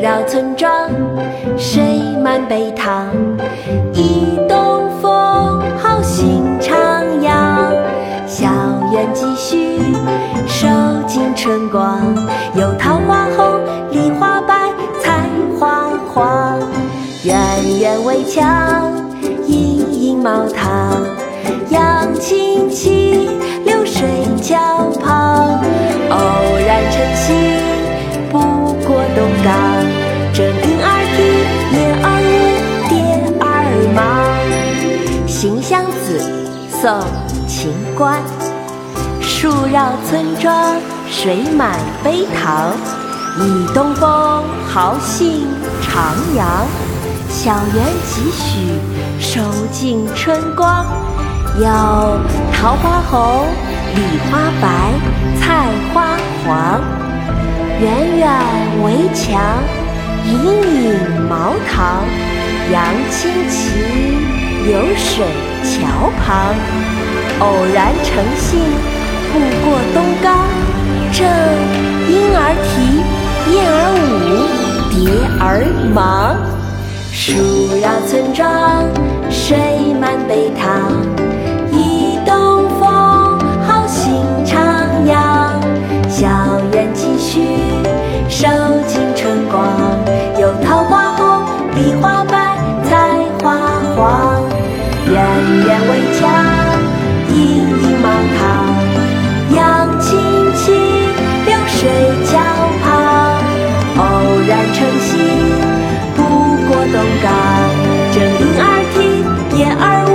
绕村庄，水满陂塘。一东风，好心徜徉。校园继续，收尽春光。有桃花红，梨花白，菜花黄。远远围墙，隐隐茅堂。宋·秦观。树绕村庄，水满陂塘。倚东风，豪兴徜徉。小园几许，收尽春光。有桃花红，李花白，菜花黄。远远围墙，隐隐茅堂。杨清奇，流水桥旁。偶然乘兴，步过东冈。正莺儿啼，燕儿舞，蝶儿忙。树绕村庄，水满陂塘。I.